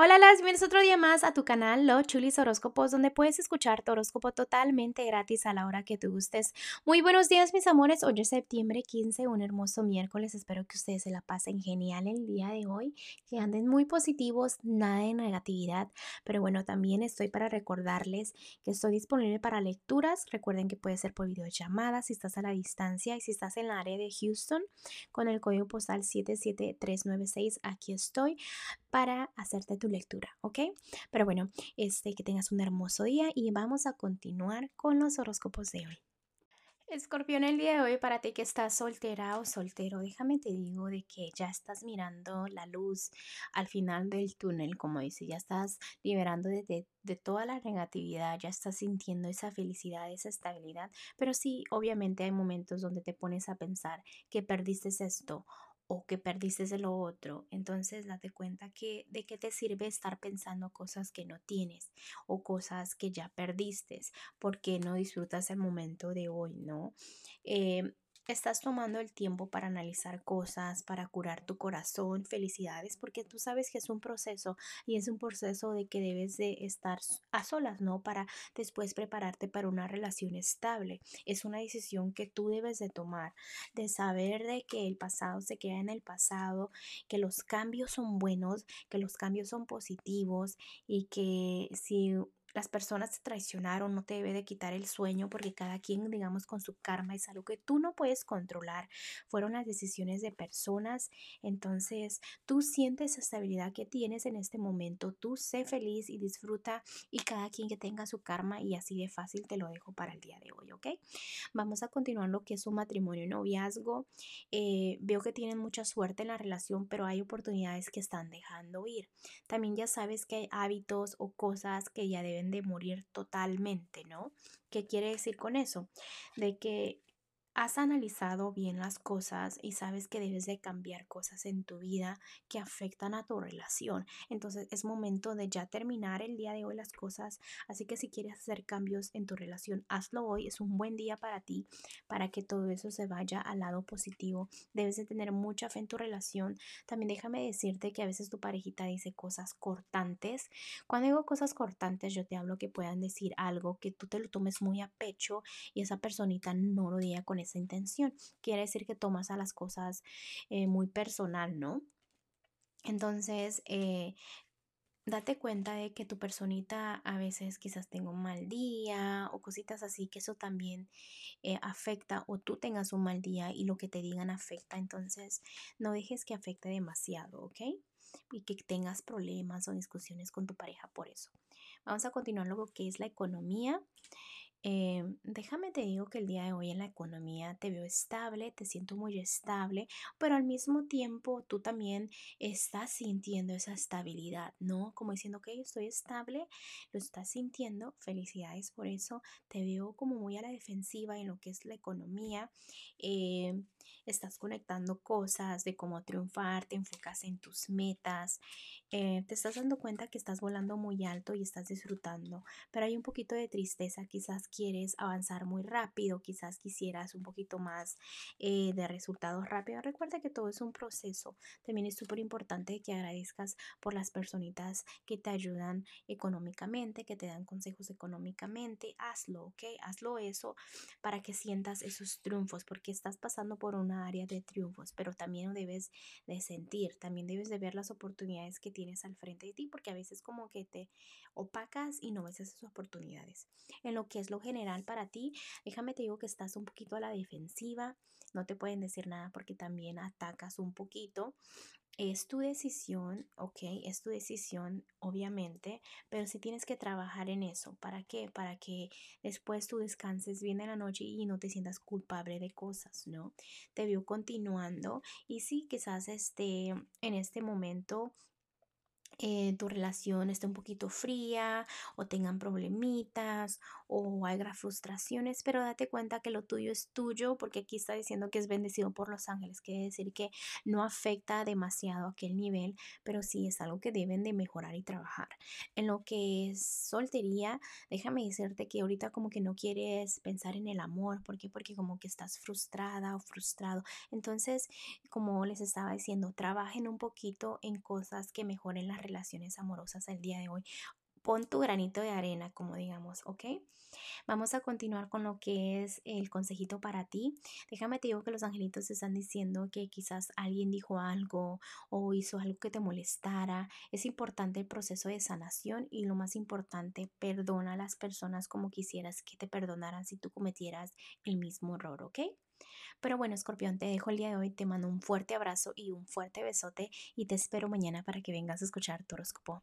Hola, las bienvenidos otro día más a tu canal Los Chulis Horóscopos, donde puedes escuchar tu horóscopo totalmente gratis a la hora que tú gustes. Muy buenos días, mis amores. Hoy es septiembre 15, un hermoso miércoles. Espero que ustedes se la pasen genial el día de hoy, que anden muy positivos, nada de negatividad. Pero bueno, también estoy para recordarles que estoy disponible para lecturas. Recuerden que puede ser por videollamada si estás a la distancia y si estás en la área de Houston con el código postal 77396. Aquí estoy para hacerte tu lectura, ¿ok? Pero bueno, este, que tengas un hermoso día y vamos a continuar con los horóscopos de hoy. Escorpión, el día de hoy para ti que estás soltera o soltero, déjame te digo de que ya estás mirando la luz al final del túnel, como dice, ya estás liberando de, de, toda la negatividad, ya estás sintiendo esa felicidad, esa estabilidad, pero sí, obviamente hay momentos donde te pones a pensar que perdiste esto o que perdiste de lo otro, entonces date cuenta que de qué te sirve estar pensando cosas que no tienes o cosas que ya perdiste, porque no disfrutas el momento de hoy, ¿no? Eh, estás tomando el tiempo para analizar cosas, para curar tu corazón, felicidades, porque tú sabes que es un proceso y es un proceso de que debes de estar a solas, ¿no? Para después prepararte para una relación estable. Es una decisión que tú debes de tomar, de saber de que el pasado se queda en el pasado, que los cambios son buenos, que los cambios son positivos y que si las personas te traicionaron, no te debe de quitar el sueño porque cada quien, digamos, con su karma es algo que tú no puedes controlar. Fueron las decisiones de personas. Entonces, tú sientes esa estabilidad que tienes en este momento. Tú sé feliz y disfruta y cada quien que tenga su karma y así de fácil te lo dejo para el día de hoy, ¿ok? Vamos a continuar lo que es un matrimonio y noviazgo. Eh, veo que tienen mucha suerte en la relación, pero hay oportunidades que están dejando ir. También ya sabes que hay hábitos o cosas que ya deben de morir totalmente, ¿no? ¿Qué quiere decir con eso? De que has analizado bien las cosas y sabes que debes de cambiar cosas en tu vida que afectan a tu relación. Entonces es momento de ya terminar el día de hoy las cosas. Así que si quieres hacer cambios en tu relación, hazlo hoy. Es un buen día para ti, para que todo eso se vaya al lado positivo. Debes de tener mucha fe en tu relación. También déjame decirte que a veces tu parejita dice cosas cortantes. Cuando digo cosas cortantes, yo te hablo que puedan decir algo que tú te lo tomes muy a pecho y esa personita no lo diga con esa intención. Quiere decir que tomas a las cosas eh, muy personal, ¿no? Entonces, eh, date cuenta de que tu personita a veces quizás tenga un mal día o cositas así, que eso también eh, afecta o tú tengas un mal día y lo que te digan afecta. Entonces, no dejes que afecte demasiado, ¿ok? Y que tengas problemas o discusiones con tu pareja por eso. Vamos a continuar luego que es la economía. Eh, déjame te digo que el día de hoy en la economía te veo estable, te siento muy estable, pero al mismo tiempo tú también estás sintiendo esa estabilidad, ¿no? Como diciendo que estoy estable, lo estás sintiendo, felicidades por eso, te veo como muy a la defensiva en lo que es la economía. Eh, estás conectando cosas de cómo triunfar, te enfocas en tus metas, eh, te estás dando cuenta que estás volando muy alto y estás disfrutando, pero hay un poquito de tristeza, quizás quieres avanzar muy rápido, quizás quisieras un poquito más eh, de resultados rápidos. Recuerda que todo es un proceso, también es súper importante que agradezcas por las personitas que te ayudan económicamente, que te dan consejos económicamente, hazlo, ¿ok? Hazlo eso para que sientas esos triunfos, porque estás pasando por una área de triunfos, pero también debes de sentir, también debes de ver las oportunidades que tienes al frente de ti, porque a veces como que te opacas y no ves esas oportunidades. En lo que es lo general para ti, déjame te digo que estás un poquito a la defensiva, no te pueden decir nada porque también atacas un poquito. Es tu decisión, ok, es tu decisión, obviamente, pero si tienes que trabajar en eso. ¿Para qué? Para que después tú descanses bien en la noche y no te sientas culpable de cosas, ¿no? Te veo continuando y sí, quizás este, en este momento eh, tu relación esté un poquito fría o tengan problemitas o haya frustraciones, pero date cuenta que lo tuyo es tuyo porque aquí está diciendo que es bendecido por los ángeles, quiere decir que no afecta demasiado a aquel nivel, pero sí es algo que deben de mejorar y trabajar. En lo que es soltería, déjame decirte que ahorita como que no quieres pensar en el amor, ¿por qué? Porque como que estás frustrada o frustrado. Entonces, como les estaba diciendo, trabajen un poquito en cosas que mejoren la las relaciones amorosas el día de hoy. Pon tu granito de arena, como digamos, ¿ok? Vamos a continuar con lo que es el consejito para ti. Déjame te digo que los angelitos te están diciendo que quizás alguien dijo algo o hizo algo que te molestara. Es importante el proceso de sanación y lo más importante, perdona a las personas como quisieras que te perdonaran si tú cometieras el mismo error, ¿ok? Pero bueno, escorpión, te dejo el día de hoy, te mando un fuerte abrazo y un fuerte besote y te espero mañana para que vengas a escuchar tu horóscopo.